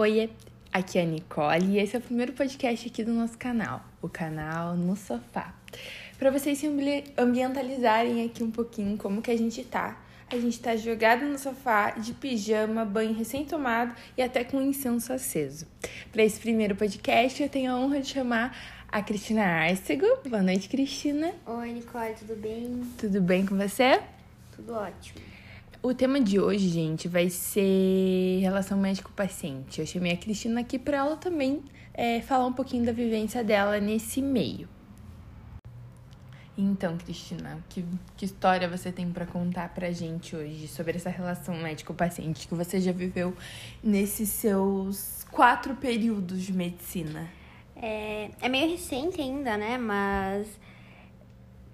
Oi, aqui é a Nicole e esse é o primeiro podcast aqui do nosso canal, o canal No Sofá. Para vocês se ambientalizarem aqui um pouquinho como que a gente tá. A gente tá jogado no sofá, de pijama, banho recém-tomado e até com incenso aceso. Para esse primeiro podcast, eu tenho a honra de chamar a Cristina Arcego. Boa noite, Cristina. Oi, Nicole, tudo bem? Tudo bem com você? Tudo ótimo. O tema de hoje, gente, vai ser relação médico-paciente. Eu chamei a Cristina aqui para ela também é, falar um pouquinho da vivência dela nesse meio. Então, Cristina, que, que história você tem para contar pra gente hoje sobre essa relação médico-paciente que você já viveu nesses seus quatro períodos de medicina? É, é meio recente ainda, né? Mas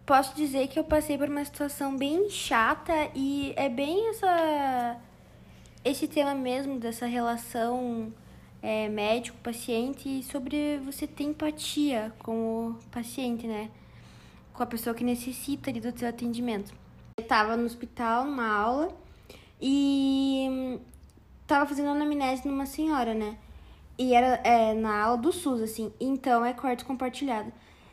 posso dizer que eu passei por uma situação bem chata e é bem essa esse tema mesmo dessa relação é, médico-paciente sobre você ter empatia com o paciente, né? Com a pessoa que necessita ali do seu atendimento. Eu estava no hospital, numa aula, e estava fazendo anamnese numa senhora, né? E era é, na aula do SUS, assim. Então é quarto compartilhado.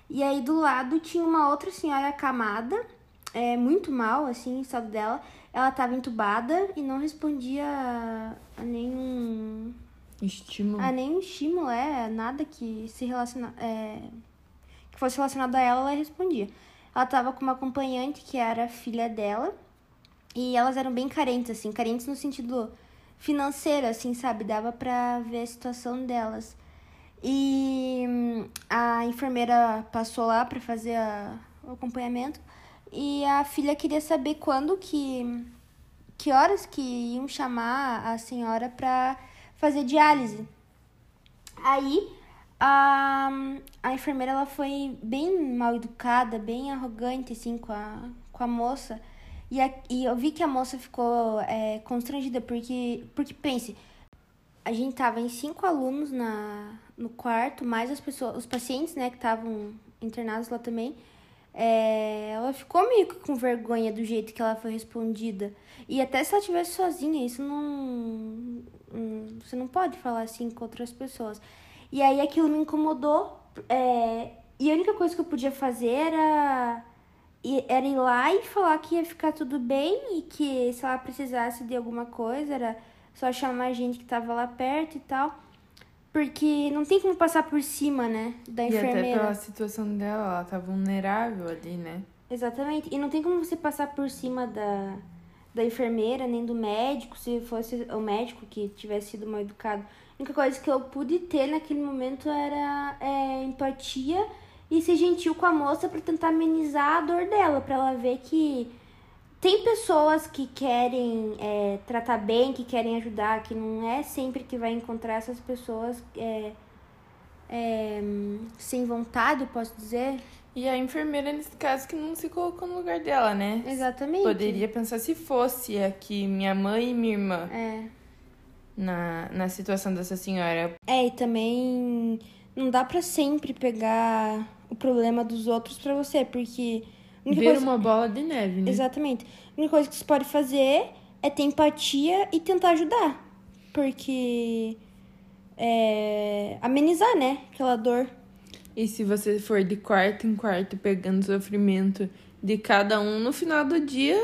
E aí do lado tinha uma outra senhora acamada, é, muito mal, assim, o estado dela. Ela estava entubada e não respondia a nenhum estímulo. A nenhum estímulo, é, nada que se relaciona, é, que fosse relacionado a ela, ela respondia. Ela estava com uma acompanhante que era filha dela e elas eram bem carentes, assim, carentes no sentido financeiro, assim, sabe? Dava pra ver a situação delas. E hum, a enfermeira passou lá para fazer a, o acompanhamento e a filha queria saber quando que que horas que iam chamar a senhora para fazer diálise. Aí a, a enfermeira ela foi bem mal educada, bem arrogante assim com a, com a moça. E, a, e eu vi que a moça ficou é, constrangida porque porque pense, a gente tava em cinco alunos na, no quarto, mais as pessoas, os pacientes, né, que estavam internados lá também. É, ela ficou meio que com vergonha do jeito que ela foi respondida. E até se ela estivesse sozinha, isso não. Você não pode falar assim com outras pessoas. E aí aquilo me incomodou. É, e a única coisa que eu podia fazer era, era ir lá e falar que ia ficar tudo bem e que se ela precisasse de alguma coisa, era só chamar a gente que tava lá perto e tal. Porque não tem como passar por cima, né, da enfermeira. E até pela situação dela, ela tá vulnerável ali, né? Exatamente. E não tem como você passar por cima da, da enfermeira, nem do médico, se fosse o médico que tivesse sido mal educado. A única coisa que eu pude ter naquele momento era é, empatia e ser gentil com a moça para tentar amenizar a dor dela, para ela ver que tem pessoas que querem é, tratar bem, que querem ajudar, que não é sempre que vai encontrar essas pessoas é, é, sem vontade, posso dizer. E a enfermeira, nesse caso, que não se colocou no lugar dela, né? Exatamente. Poderia pensar se fosse aqui minha mãe e minha irmã. É. Na, na situação dessa senhora. É, e também não dá para sempre pegar o problema dos outros para você, porque Vira coisa... uma bola de neve, né? Exatamente. A única coisa que você pode fazer é ter empatia e tentar ajudar. Porque. É, amenizar, né? Aquela dor. E se você for de quarto em quarto pegando o sofrimento de cada um, no final do dia,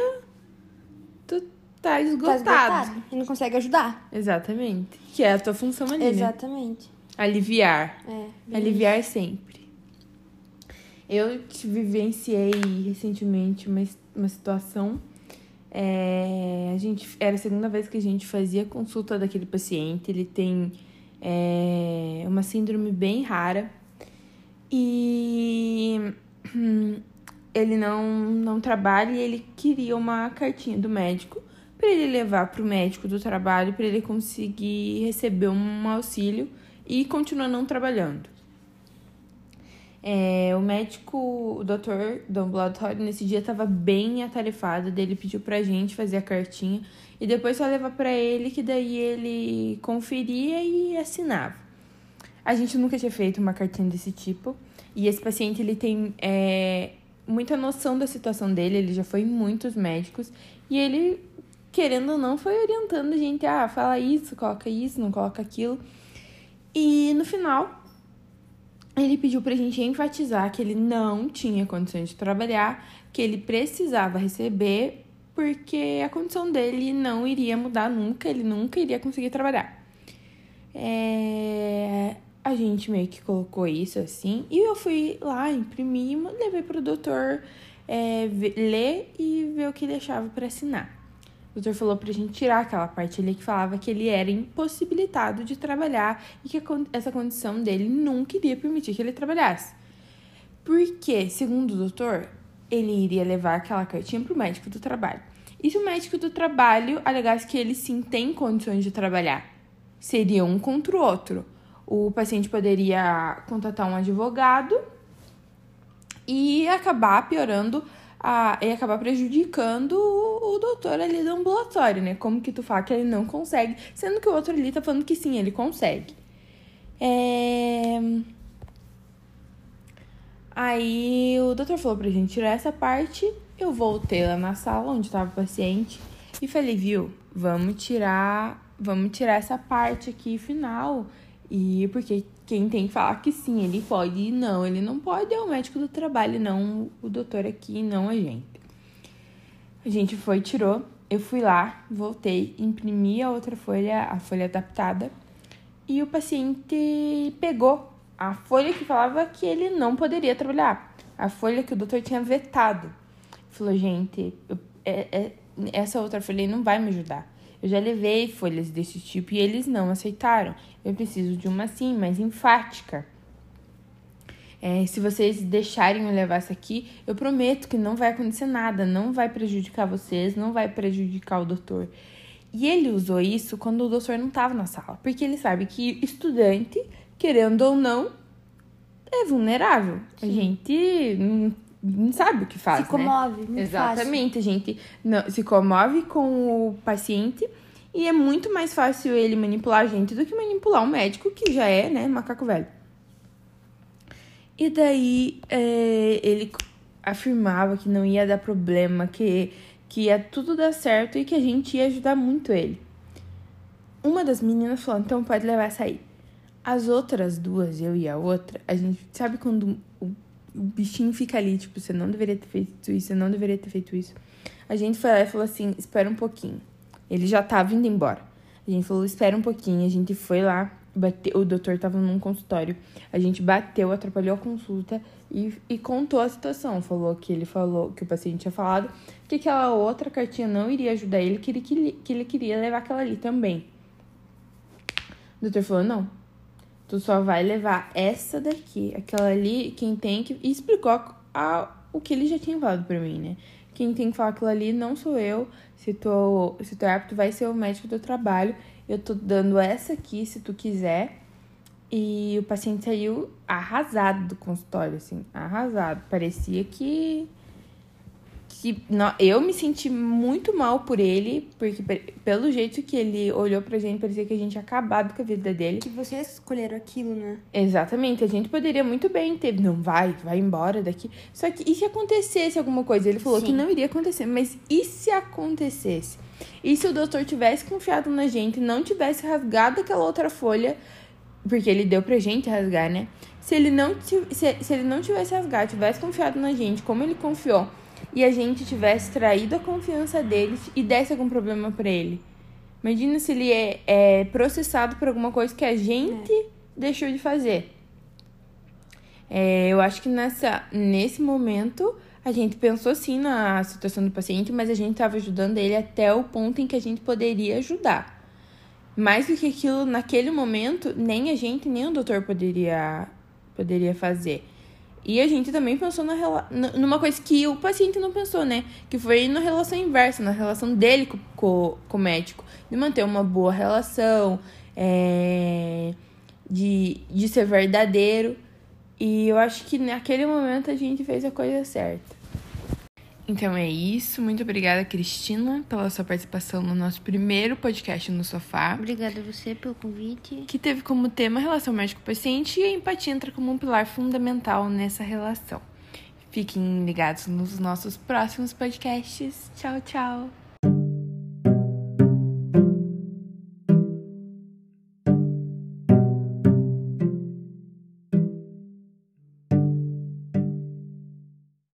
tu tá esgotado. Tá esgotado e não consegue ajudar. Exatamente. Que é a tua função ali, né? Exatamente. Né? Aliviar. É, Aliviar sempre. Eu vivenciei recentemente uma, uma situação. É, a gente era a segunda vez que a gente fazia consulta daquele paciente. Ele tem é, uma síndrome bem rara e ele não, não trabalha e ele queria uma cartinha do médico para ele levar para o médico do trabalho para ele conseguir receber um auxílio e continuar não trabalhando. É, o médico, o doutor do ambulatório, nesse dia estava bem atarefado, dele pediu pra gente fazer a cartinha e depois só levar para ele, que daí ele conferia e assinava. A gente nunca tinha feito uma cartinha desse tipo e esse paciente ele tem é, muita noção da situação dele, ele já foi em muitos médicos e ele querendo ou não, foi orientando a gente, ah, fala isso, coloca isso, não coloca aquilo. E no final, ele pediu pra gente enfatizar que ele não tinha condições de trabalhar, que ele precisava receber, porque a condição dele não iria mudar nunca, ele nunca iria conseguir trabalhar. É... A gente meio que colocou isso assim, e eu fui lá, imprimi, levei pro doutor é, ler e ver o que ele achava para assinar. O doutor falou pra gente tirar aquela parte ali que falava que ele era impossibilitado de trabalhar e que essa condição dele nunca iria permitir que ele trabalhasse. Porque, segundo o doutor, ele iria levar aquela cartinha pro médico do trabalho. E se o médico do trabalho alegasse que ele sim tem condições de trabalhar? Seria um contra o outro. O paciente poderia contatar um advogado e acabar piorando a, e acabar prejudicando o, o doutor ali do ambulatório, né? Como que tu fala que ele não consegue, sendo que o outro ali tá falando que sim, ele consegue. É... Aí o doutor falou pra gente tirar essa parte. Eu voltei lá na sala onde tava o paciente e falei, viu, vamos tirar, vamos tirar essa parte aqui final. E porque quem tem que falar que sim, ele pode e não, ele não pode é o médico do trabalho, não o doutor aqui, não a gente. A gente foi, tirou, eu fui lá, voltei, imprimi a outra folha, a folha adaptada, e o paciente pegou a folha que falava que ele não poderia trabalhar, a folha que o doutor tinha vetado. Falou, gente, eu, é, é, essa outra folha não vai me ajudar. Eu já levei folhas desse tipo e eles não aceitaram. Eu preciso de uma assim, mais enfática. É, se vocês deixarem eu levar essa aqui, eu prometo que não vai acontecer nada, não vai prejudicar vocês, não vai prejudicar o doutor. E ele usou isso quando o doutor não estava na sala, porque ele sabe que estudante, querendo ou não, é vulnerável. Sim. A gente não, não, sabe o que faz. Se comove. Né? Exatamente, fácil. a gente não, se comove com o paciente e é muito mais fácil ele manipular a gente do que manipular um médico que já é, né, macaco velho. E daí é, ele afirmava que não ia dar problema, que, que ia tudo dar certo e que a gente ia ajudar muito ele. Uma das meninas falou, então pode levar essa aí. As outras duas, eu e a outra, a gente sabe quando o, bichinho fica ali, tipo, você não deveria ter feito isso, você não deveria ter feito isso. A gente foi lá e falou assim, espera um pouquinho. Ele já tava indo embora. A gente falou, espera um pouquinho. A gente foi lá, bateu, o doutor tava num consultório. A gente bateu, atrapalhou a consulta e, e contou a situação. Falou que ele falou, que o paciente tinha falado que aquela outra cartinha não iria ajudar ele, que ele, que, que ele queria levar aquela ali também. O doutor falou, não. Tu só vai levar essa daqui. Aquela ali, quem tem que. E explicou a, a, o que ele já tinha falado pra mim, né? Quem tem que falar aquilo ali não sou eu. Se tu, se tu é apto, vai ser o médico do trabalho. Eu tô dando essa aqui, se tu quiser. E o paciente saiu arrasado do consultório, assim, arrasado. Parecia que que não, eu me senti muito mal por ele, porque pelo jeito que ele olhou pra gente, parecia que a gente tinha acabado com a vida dele. Que vocês escolheram aquilo, né? Exatamente, a gente poderia muito bem ter, não vai, vai embora daqui. Só que e se acontecesse alguma coisa? Ele falou Sim. que não iria acontecer, mas e se acontecesse? E se o doutor tivesse confiado na gente, não tivesse rasgado aquela outra folha, porque ele deu pra gente rasgar, né? Se ele não, se, se ele não tivesse rasgado, tivesse confiado na gente, como ele confiou, e a gente tivesse traído a confiança deles e desse algum problema para ele. Imagina se ele é, é, processado por alguma coisa que a gente é. deixou de fazer. É, eu acho que nessa, nesse momento a gente pensou sim na situação do paciente, mas a gente estava ajudando ele até o ponto em que a gente poderia ajudar. Mais do que aquilo, naquele momento, nem a gente, nem o doutor poderia, poderia fazer. E a gente também pensou na, numa coisa que o paciente não pensou, né? Que foi na relação inversa, na relação dele com, com, com o médico. De manter uma boa relação, é, de, de ser verdadeiro. E eu acho que naquele momento a gente fez a coisa certa. Então é isso. Muito obrigada, Cristina, pela sua participação no nosso primeiro podcast no sofá. Obrigada a você pelo convite. Que teve como tema relação médico-paciente e a empatia entra como um pilar fundamental nessa relação. Fiquem ligados nos nossos próximos podcasts. Tchau, tchau.